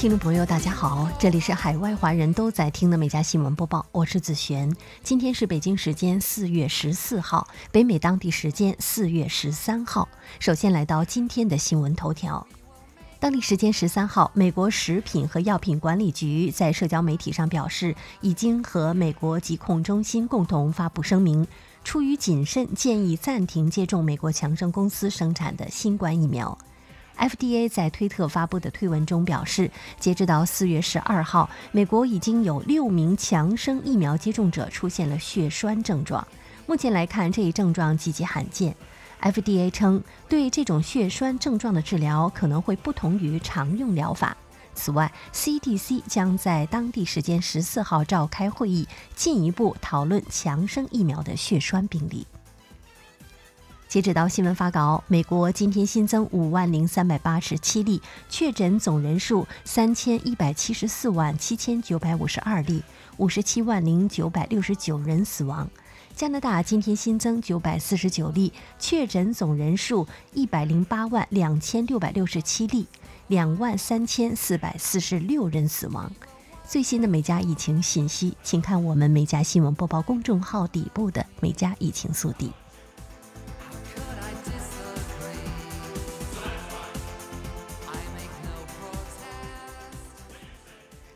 听众朋友，大家好，这里是海外华人都在听的《美家新闻播报》，我是子璇。今天是北京时间四月十四号，北美当地时间四月十三号。首先来到今天的新闻头条。当地时间十三号，美国食品和药品管理局在社交媒体上表示，已经和美国疾控中心共同发布声明，出于谨慎，建议暂停接种美国强生公司生产的新冠疫苗。FDA 在推特发布的推文中表示，截止到四月十二号，美国已经有六名强生疫苗接种者出现了血栓症状。目前来看，这一症状极其罕见。FDA 称，对这种血栓症状的治疗可能会不同于常用疗法。此外，CDC 将在当地时间十四号召开会议，进一步讨论强生疫苗的血栓病例。截止到新闻发稿，美国今天新增五万零三百八十七例确诊，总人数三千一百七十四万七千九百五十二例，五十七万零九百六十九人死亡。加拿大今天新增九百四十九例确诊，总人数一百零八万两千六百六十七例，两万三千四百四十六人死亡。最新的美加疫情信息，请看我们美加新闻播报公众号底部的美加疫情速递。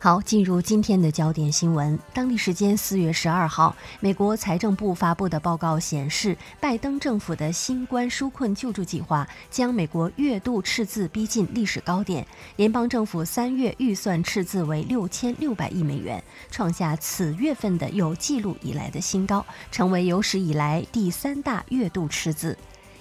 好，进入今天的焦点新闻。当地时间四月十二号，美国财政部发布的报告显示，拜登政府的新冠纾困救助计划将美国月度赤字逼近历史高点。联邦政府三月预算赤字为六千六百亿美元，创下此月份的有记录以来的新高，成为有史以来第三大月度赤字。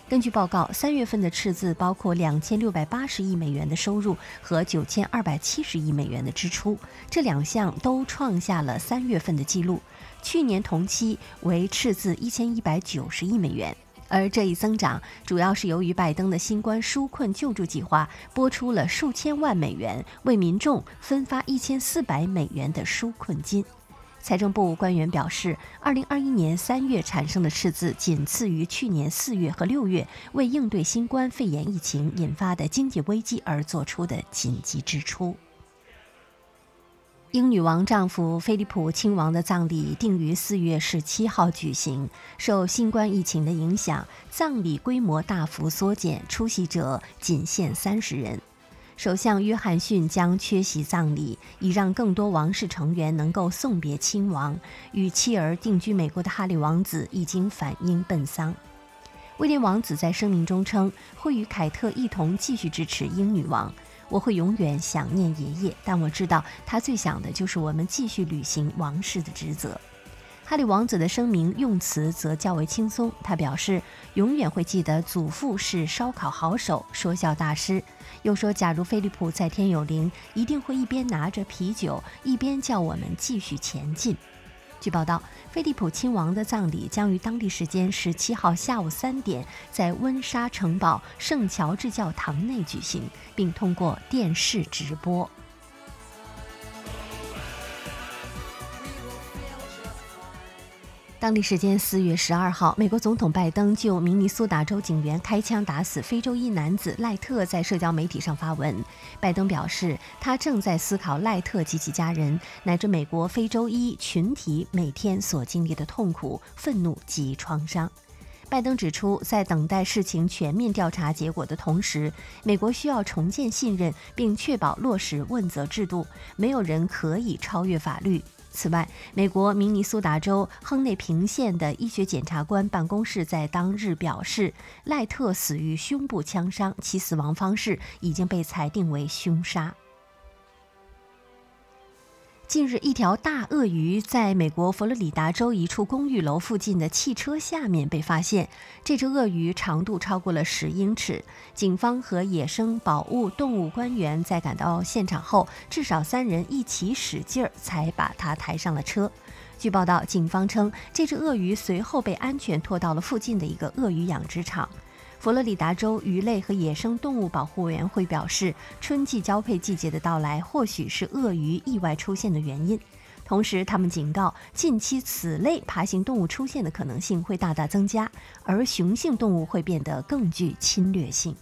根据报告，三月份的赤字包括两千六百八十亿美元的收入和九千二百七十亿美元的支出，这两项都创下了三月份的记录。去年同期为赤字一千一百九十亿美元，而这一增长主要是由于拜登的新冠纾困救助计划拨出了数千万美元，为民众分发一千四百美元的纾困金。财政部官员表示，二零二一年三月产生的赤字仅次于去年四月和六月为应对新冠肺炎疫情引发的经济危机而做出的紧急支出。英女王丈夫菲利普亲王的葬礼定于四月十七号举行，受新冠疫情的影响，葬礼规模大幅缩减，出席者仅限三十人。首相约翰逊将缺席葬礼，以让更多王室成员能够送别亲王。与妻儿定居美国的哈利王子已经返英奔丧。威廉王子在声明中称，会与凯特一同继续支持英女王。我会永远想念爷爷，但我知道他最想的就是我们继续履行王室的职责。哈利王子的声明用词则较为轻松，他表示永远会记得祖父是烧烤好手、说笑大师。又说，假如菲利普在天有灵，一定会一边拿着啤酒，一边叫我们继续前进。据报道，菲利普亲王的葬礼将于当地时间十七号下午三点在温莎城堡圣乔治教堂内举行，并通过电视直播。当地时间四月十二号，美国总统拜登就明尼苏达州警员开枪打死非洲裔男子赖特在社交媒体上发文。拜登表示，他正在思考赖特及其家人乃至美国非洲裔群体每天所经历的痛苦、愤怒及创伤。拜登指出，在等待事情全面调查结果的同时，美国需要重建信任，并确保落实问责制度。没有人可以超越法律。此外，美国明尼苏达州亨内平县的医学检察官办公室在当日表示，赖特死于胸部枪伤，其死亡方式已经被裁定为凶杀。近日，一条大鳄鱼在美国佛罗里达州一处公寓楼附近的汽车下面被发现。这只鳄鱼长度超过了十英尺。警方和野生保护动物官员在赶到现场后，至少三人一起使劲儿才把它抬上了车。据报道，警方称这只鳄鱼随后被安全拖到了附近的一个鳄鱼养殖场。佛罗里达州鱼类和野生动物保护委员会表示，春季交配季节的到来或许是鳄鱼意外出现的原因。同时，他们警告，近期此类爬行动物出现的可能性会大大增加，而雄性动物会变得更具侵略性。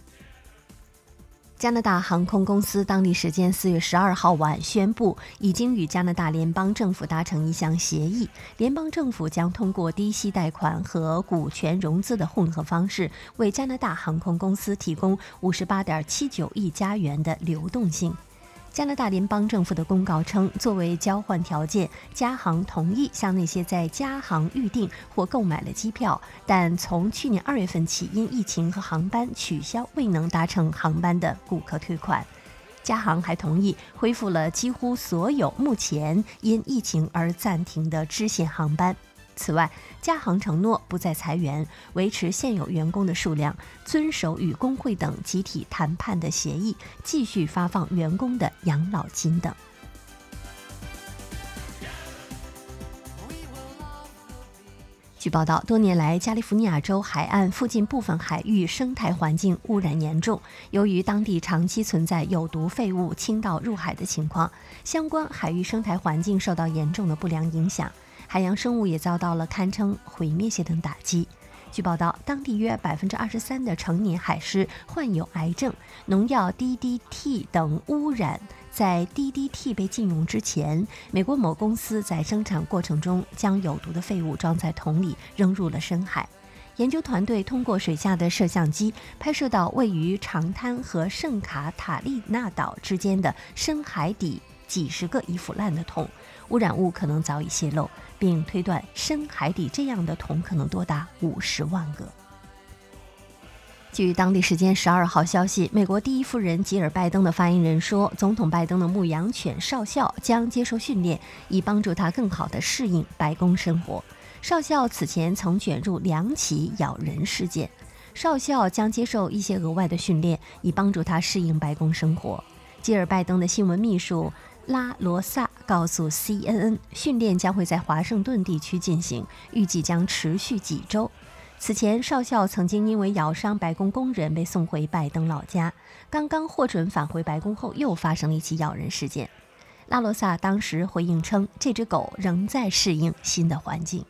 加拿大航空公司当地时间四月十二号晚宣布，已经与加拿大联邦政府达成一项协议，联邦政府将通过低息贷款和股权融资的混合方式，为加拿大航空公司提供五十八点七九亿加元的流动性。加拿大联邦政府的公告称，作为交换条件，加航同意向那些在加航预订或购买了机票，但从去年二月份起因疫情和航班取消未能搭乘航班的顾客退款。加航还同意恢复了几乎所有目前因疫情而暂停的支线航班。此外，加航承诺不再裁员，维持现有员工的数量，遵守与工会等集体谈判的协议，继续发放员工的养老金等。据报道，多年来，加利福尼亚州海岸附近部分海域生态环境污染严重。由于当地长期存在有毒废物倾倒入海的情况，相关海域生态环境受到严重的不良影响。海洋生物也遭到了堪称毁灭性的打击。据报道，当地约百分之二十三的成年海狮患有癌症。农药 DDT 等污染，在 DDT 被禁用之前，美国某公司在生产过程中将有毒的废物装在桶里扔入了深海。研究团队通过水下的摄像机拍摄到位于长滩和圣卡塔利纳岛之间的深海底几十个已腐烂的桶，污染物可能早已泄漏。并推断深海底这样的桶可能多达五十万个。据当地时间十二号消息，美国第一夫人吉尔拜登的发言人说，总统拜登的牧羊犬少校将接受训练，以帮助他更好地适应白宫生活。少校此前曾卷入两起咬人事件，少校将接受一些额外的训练，以帮助他适应白宫生活。吉尔拜登的新闻秘书。拉罗萨告诉 CNN，训练将会在华盛顿地区进行，预计将持续几周。此前，少校曾经因为咬伤白宫工人被送回拜登老家，刚刚获准返回白宫后，又发生了一起咬人事件。拉罗萨当时回应称，这只狗仍在适应新的环境。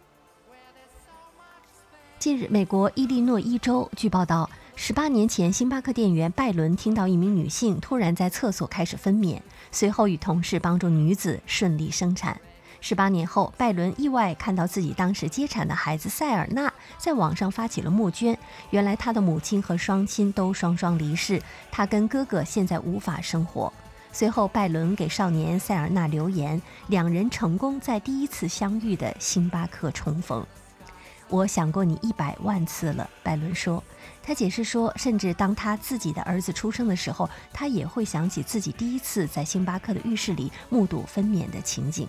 近日，美国伊利诺伊州据报道。十八年前，星巴克店员拜伦听到一名女性突然在厕所开始分娩，随后与同事帮助女子顺利生产。十八年后，拜伦意外看到自己当时接产的孩子塞尔纳在网上发起了募捐。原来他的母亲和双亲都双双离世，他跟哥哥现在无法生活。随后，拜伦给少年塞尔纳留言，两人成功在第一次相遇的星巴克重逢。我想过你一百万次了，拜伦说。他解释说，甚至当他自己的儿子出生的时候，他也会想起自己第一次在星巴克的浴室里目睹分娩的情景。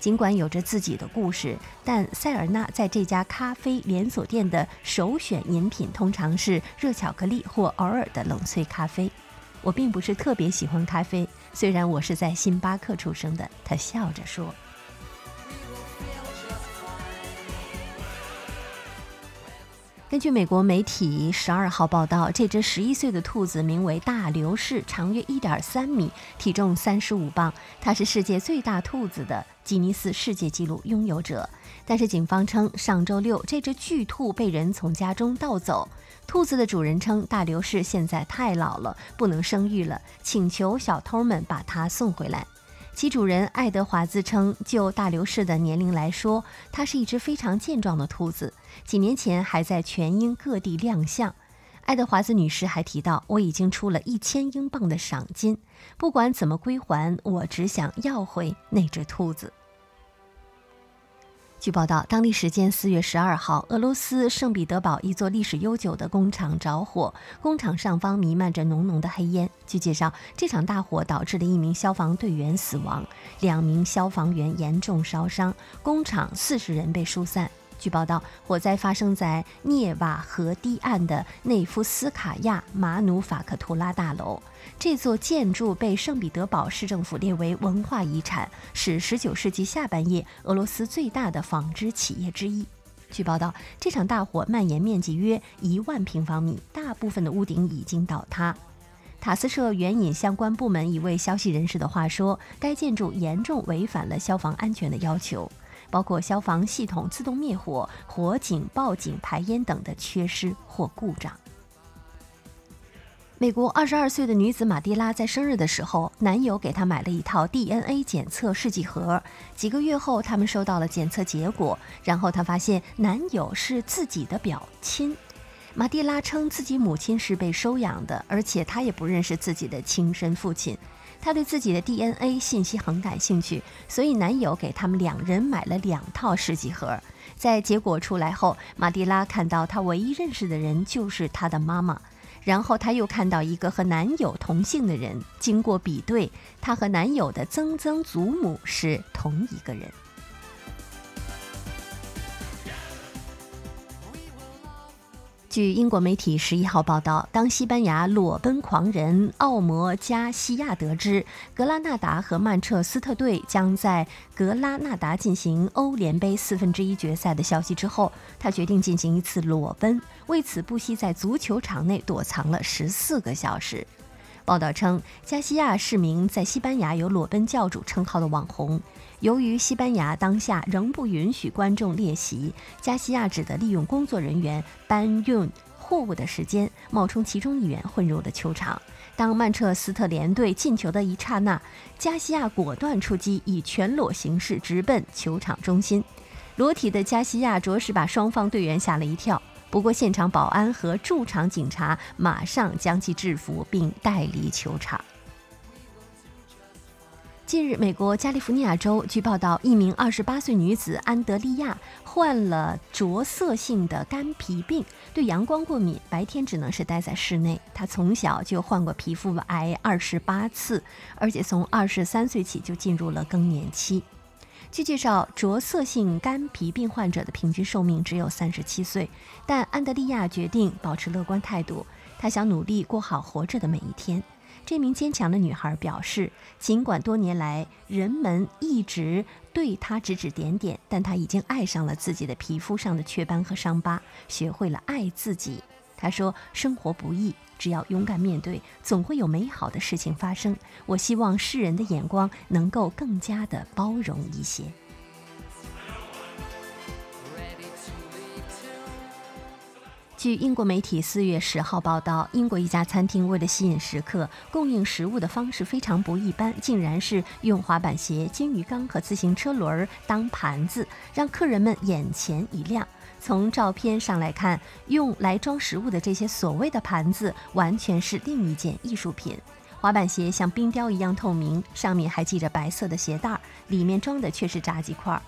尽管有着自己的故事，但塞尔纳在这家咖啡连锁店的首选饮品通常是热巧克力或偶尔的冷萃咖啡。我并不是特别喜欢咖啡，虽然我是在星巴克出生的。他笑着说。根据美国媒体十二号报道，这只十一岁的兔子名为大流士，长约一点三米，体重三十五磅，它是世界最大兔子的吉尼斯世界纪录拥有者。但是警方称，上周六这只巨兔被人从家中盗走。兔子的主人称，大流士现在太老了，不能生育了，请求小偷们把它送回来。其主人爱德华自称，就大流士的年龄来说，它是一只非常健壮的兔子。几年前还在全英各地亮相。爱德华兹女士还提到：“我已经出了一千英镑的赏金，不管怎么归还，我只想要回那只兔子。”据报道，当地时间四月十二号，俄罗斯圣彼得堡一座历史悠久的工厂着火，工厂上方弥漫着浓浓的黑烟。据介绍，这场大火导致了一名消防队员死亡，两名消防员严重烧伤，工厂四十人被疏散。据报道，火灾发生在涅瓦河堤岸的内夫斯卡亚马努法克图拉大楼。这座建筑被圣彼得堡市政府列为文化遗产，是19世纪下半叶俄罗斯最大的纺织企业之一。据报道，这场大火蔓延面积约一万平方米，大部分的屋顶已经倒塌。塔斯社援引相关部门一位消息人士的话说，该建筑严重违反了消防安全的要求。包括消防系统自动灭火、火警、报警、排烟等的缺失或故障。美国二十二岁的女子马蒂拉在生日的时候，男友给她买了一套 DNA 检测试剂盒。几个月后，他们收到了检测结果，然后她发现男友是自己的表亲。马蒂拉称自己母亲是被收养的，而且她也不认识自己的亲生父亲。她对自己的 DNA 信息很感兴趣，所以男友给他们两人买了两套试剂盒。在结果出来后，马蒂拉看到她唯一认识的人就是她的妈妈。然后她又看到一个和男友同姓的人，经过比对，她和男友的曾曾祖母是同一个人。据英国媒体十一号报道，当西班牙裸奔狂人奥摩加西亚得知格拉纳达和曼彻斯特队将在格拉纳达进行欧联杯四分之一决赛的消息之后，他决定进行一次裸奔，为此不惜在足球场内躲藏了十四个小时。报道称，加西亚是名在西班牙有“裸奔教主”称号的网红。由于西班牙当下仍不允许观众列席，加西亚只得利用工作人员搬运货物的时间，冒充其中一员混入了球场。当曼彻斯特联队进球的一刹那，加西亚果断出击，以全裸形式直奔球场中心。裸体的加西亚着实把双方队员吓了一跳。不过，现场保安和驻场警察马上将其制服并带离球场。近日，美国加利福尼亚州据报道，一名28岁女子安德利亚患了着色性的干皮病，对阳光过敏，白天只能是待在室内。她从小就患过皮肤癌28次，而且从23岁起就进入了更年期。据介绍，着色性干皮病患者的平均寿命只有三十七岁，但安德利亚决定保持乐观态度，她想努力过好活着的每一天。这名坚强的女孩表示，尽管多年来人们一直对她指指点点，但她已经爱上了自己的皮肤上的雀斑和伤疤，学会了爱自己。她说：“生活不易。”只要勇敢面对，总会有美好的事情发生。我希望世人的眼光能够更加的包容一些。据英国媒体四月十号报道，英国一家餐厅为了吸引食客，供应食物的方式非常不一般，竟然是用滑板鞋、金鱼缸和自行车轮当盘子，让客人们眼前一亮。从照片上来看，用来装食物的这些所谓的盘子，完全是另一件艺术品。滑板鞋像冰雕一样透明，上面还系着白色的鞋带，里面装的却是炸鸡块。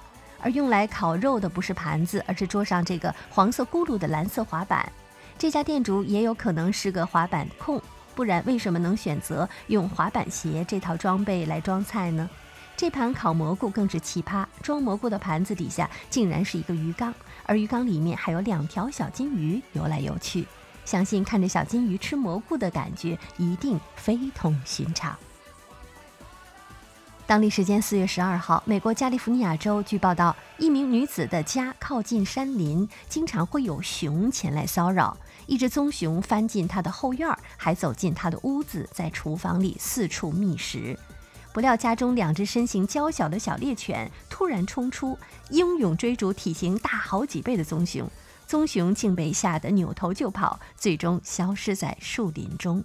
而用来烤肉的不是盘子，而是桌上这个黄色轱辘的蓝色滑板。这家店主也有可能是个滑板控，不然为什么能选择用滑板鞋这套装备来装菜呢？这盘烤蘑菇更是奇葩，装蘑菇的盘子底下竟然是一个鱼缸，而鱼缸里面还有两条小金鱼游来游去。相信看着小金鱼吃蘑菇的感觉一定非同寻常。当地时间四月十二号，美国加利福尼亚州据报道，一名女子的家靠近山林，经常会有熊前来骚扰。一只棕熊翻进她的后院，还走进她的屋子，在厨房里四处觅食。不料，家中两只身形娇小的小猎犬突然冲出，英勇追逐体型大好几倍的棕熊，棕熊竟被吓得扭头就跑，最终消失在树林中。